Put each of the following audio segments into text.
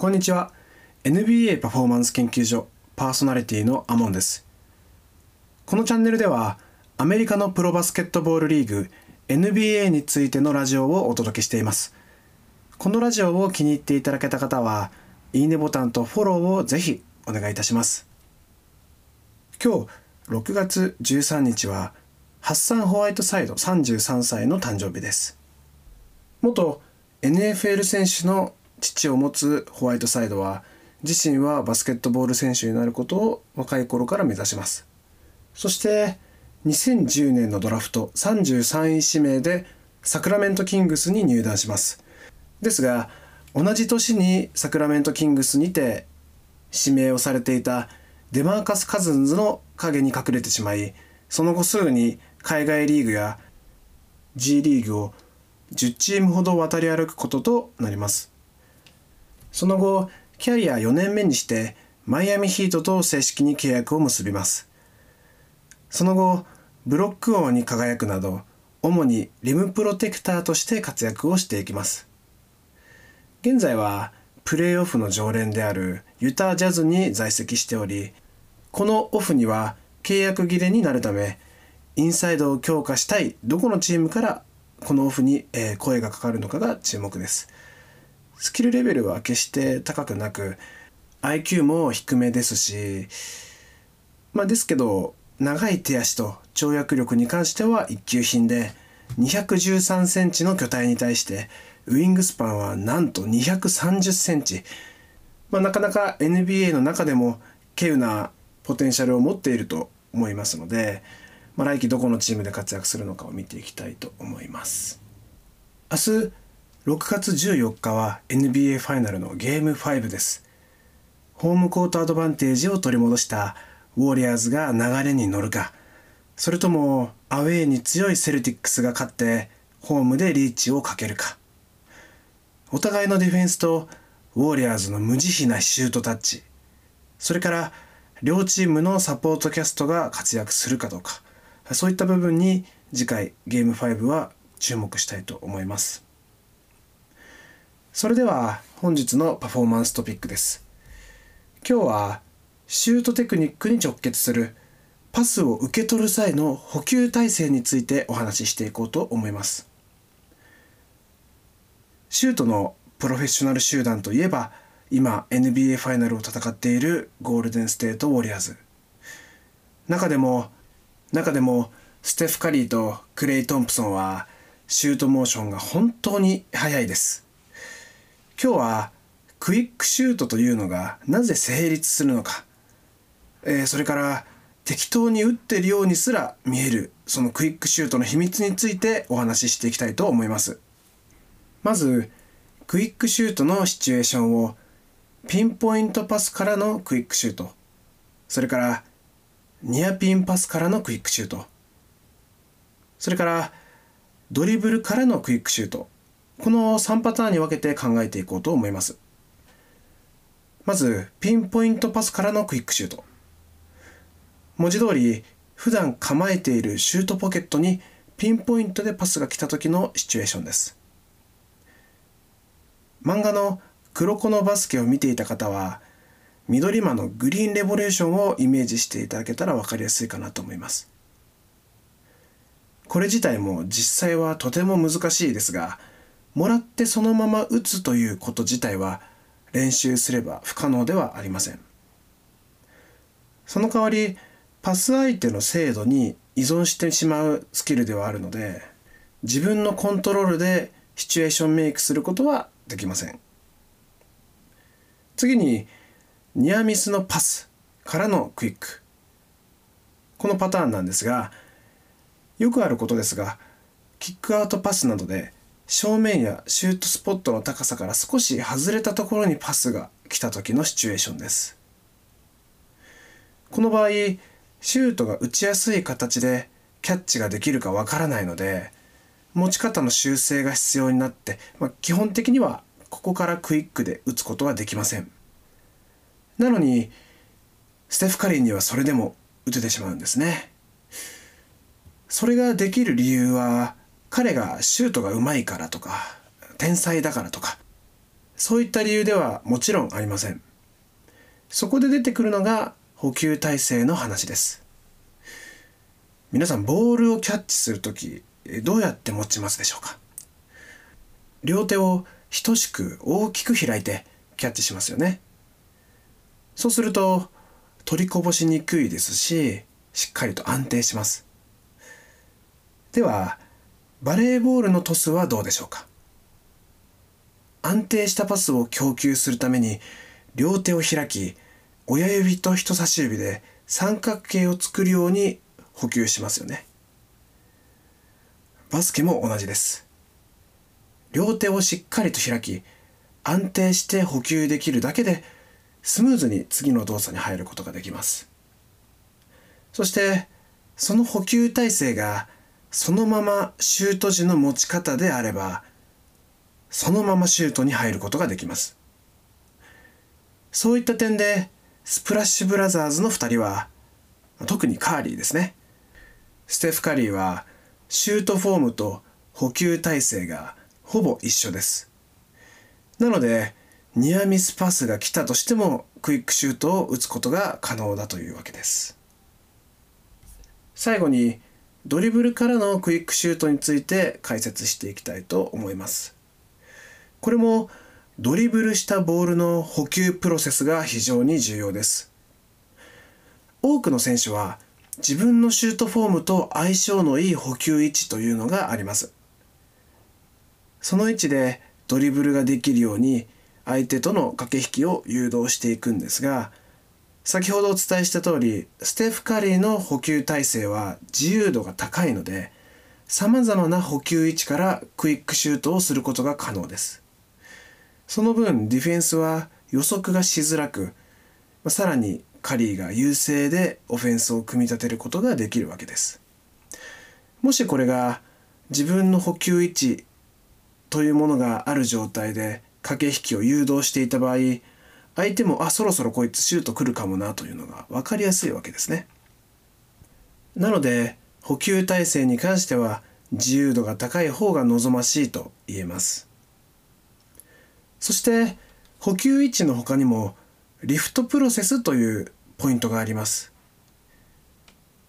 こんにちは。NBA パフォーマンス研究所パーソナリティのアモンです。このチャンネルではアメリカのプロバスケットボールリーグ NBA についてのラジオをお届けしています。このラジオを気に入っていただけた方はいいねボタンとフォローをぜひお願いいたします。今日6月13日はハッサン・ホワイトサイド33歳の誕生日です。元 NFL 選手の父を持つホワイトサイドは自身はバスケットボール選手になることを若い頃から目指します。そして2010年のドラフト33位指名でサクラメントキングスに入団します。ですが同じ年にサクラメントキングスにて指名をされていたデマーカス・カズンズの影に隠れてしまいその後すぐに海外リーグや G リーグを10チームほど渡り歩くこととなります。その後キャリア4年目にしてマイアミヒートと正式に契約を結びます。その後ブロック王に輝くなど主にリムプロテクターとして活躍をしていきます。現在はプレーオフの常連であるユタジャズに在籍しておりこのオフには契約切れになるためインサイドを強化したいどこのチームからこのオフに声がかかるのかが注目です。スキルレベルは決して高くなく IQ も低めですしまあですけど長い手足と跳躍力に関しては一級品で213センチの巨体に対してウィングスパンはなんと230センチ、まあ、なかなか NBA の中でも稀有なポテンシャルを持っていると思いますので、まあ、来季どこのチームで活躍するのかを見ていきたいと思います。明日6月14日は NBA ファイナルのゲーム5です。ホームコートアドバンテージを取り戻したウォリアーズが流れに乗るかそれともアウェーに強いセルティックスが勝ってホームでリーチをかけるか。お互いのディフェンスとウォリアーズの無慈悲なシュートタッチそれから両チームのサポートキャストが活躍するかどうかそういった部分に次回ゲーム5は注目したいと思います。それでは本日のパフォーマンストピックです。今日はシュートテクニックに直結するパスを受け取る際の補給体制についてお話ししていこうと思います。シュートのプロフェッショナル集団といえば今 NBA ファイナルを戦っているゴールデンステートウォリアーズ。中でも中でもステフ・カリーとクレイ・トンプソンはシュートモーションが本当に速いです。今日はクイックシュートというのがなぜ成立するのか。えー、それから適当に打ってるようにすら見えるそのクイックシュートの秘密についてお話ししていきたいと思います。まずクイックシュートのシチュエーションをピンポイントパスからのクイックシュート。それからニアピンパスからのクイックシュート。それからドリブルからのクイックシュート。この3パターンに分けて考えていこうと思います。まずピンポイントパスからのクイックシュート。文字通り普段構えているシュートポケットにピンポイントでパスが来た時のシチュエーションです。漫画の黒子のバスケを見ていた方は緑間のグリーンレボリューションをイメージしていただけたら分かりやすいかなと思います。これ自体も実際はとても難しいですがもらってそのまま打つということ自体は練習すれば不可能ではありません。その代わりパス相手の精度に依存してしまうスキルではあるので自分のコントロールでシチュエーションメイクすることはできません。次にニアミスのパスからのクイック。このパターンなんですがよくあることですがキックアウトパスなどで正面やシュートスポットの高さから少し外れたところにパスが来た時のシチュエーションです。この場合シュートが打ちやすい形でキャッチができるかわからないので持ち方の修正が必要になって、まあ、基本的にはここからクイックで打つことはできません。なのにステフ・カリーにはそれでも打ててしまうんですね。それができる理由は彼がシュートがうまいからとか天才だからとかそういった理由ではもちろんありません。そこで出てくるのが補給体制の話です。皆さんボールをキャッチするときどうやって持ちますでしょうか？両手を等しく大きく開いてキャッチしますよね。そうすると取りこぼしにくいですししっかりと安定します。ではバレーボールのトスはどうでしょうか？安定したパスを供給するために両手を開き親指と人差し指で三角形を作るように補給しますよね。バスケも同じです。両手をしっかりと開き安定して補給できるだけでスムーズに次の動作に入ることができます。そしてその補給体制がそのままシュート時の持ち方であればそのままシュートに入ることができます。そういった点でスプラッシュブラザーズの2人は特にカーリーですね。ステフ・カリーはシュートフォームと補給体制がほぼ一緒です。なのでニアミスパスが来たとしてもクイックシュートを打つことが可能だというわけです。最後にドリブルからのクイックシュートについて解説していきたいと思います。これもドリブルしたボールの補給プロセスが非常に重要です。多くの選手は自分のシュートフォームと相性のいい補給位置というのがあります。その位置でドリブルができるように相手との駆け引きを誘導していくんですが先ほどお伝えした通りステフ・カリーの補給体制は自由度が高いのでさまざまな補給位置からクイックシュートをすることが可能です。その分ディフェンスは予測がしづらくさらにカリーが優勢でオフェンスを組み立てることができるわけです。もしこれが自分の補給位置というものがある状態で駆け引きを誘導していた場合相手もあそろそろこいつシュート来るかもなというのが分かりやすいわけですね。なので補給体制に関しては自由度が高い方が望ましいと言えます。そして補給位置の他にもリフトプロセスというポイントがあります。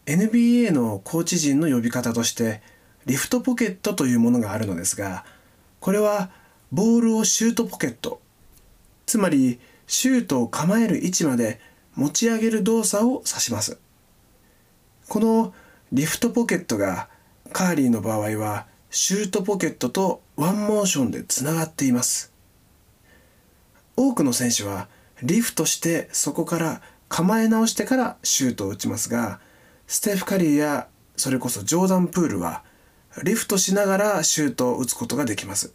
NBA のコーチ陣の呼び方としてリフトポケットというものがあるのですがこれはボールをシュートポケットつまりシュートを構える位置まで持ち上げる動作を指します。このリフトポケットがカリーの場合はシュートポケットとワンモーションでつながっています。多くの選手はリフトしてそこから構え直してからシュートを打ちますがステフ・カリーやそれこそジョーダン・プールはリフトしながらシュートを打つことができます。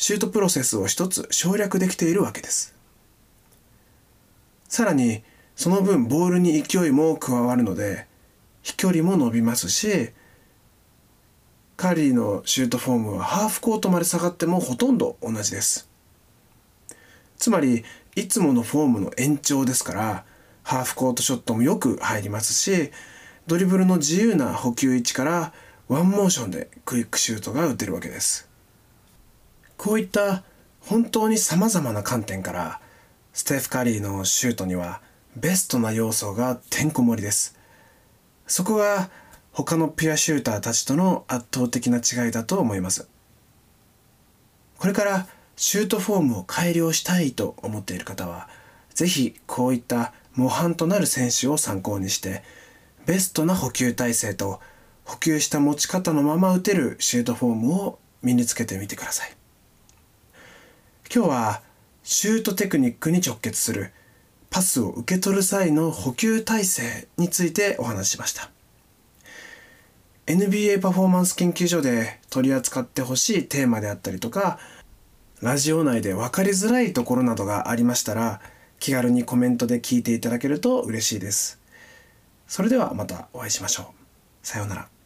シュートプロセスを一つ省略できているわけです。さらにその分ボールに勢いも加わるので飛距離も伸びますしカリーのシュートフォームはハーフコートまで下がってもほとんど同じです。つまりいつものフォームの延長ですからハーフコートショットもよく入りますしドリブルの自由な捕球位置からワンモーションでクイックシュートが打てるわけです。こういった本当にさまざまな観点からステフ・カリーのシュートにはベストな要素がてんこ盛りです。そこが他のピュアシューターたちとの圧倒的な違いだと思います。これからシュートフォームを改良したいと思っている方は是非こういった模範となる選手を参考にしてベストな補給体制と補給した持ち方のまま打てるシュートフォームを身につけてみてください。今日はシュートテクニックに直結するパスを受け取る際の補給体制についてお話ししました。NBA パフォーマンス研究所で取り扱ってほしいテーマであったりとかラジオ内で分かりづらいところなどがありましたら気軽にコメントで聞いていただけると嬉しいです。それではまたお会いしましょう。さようなら。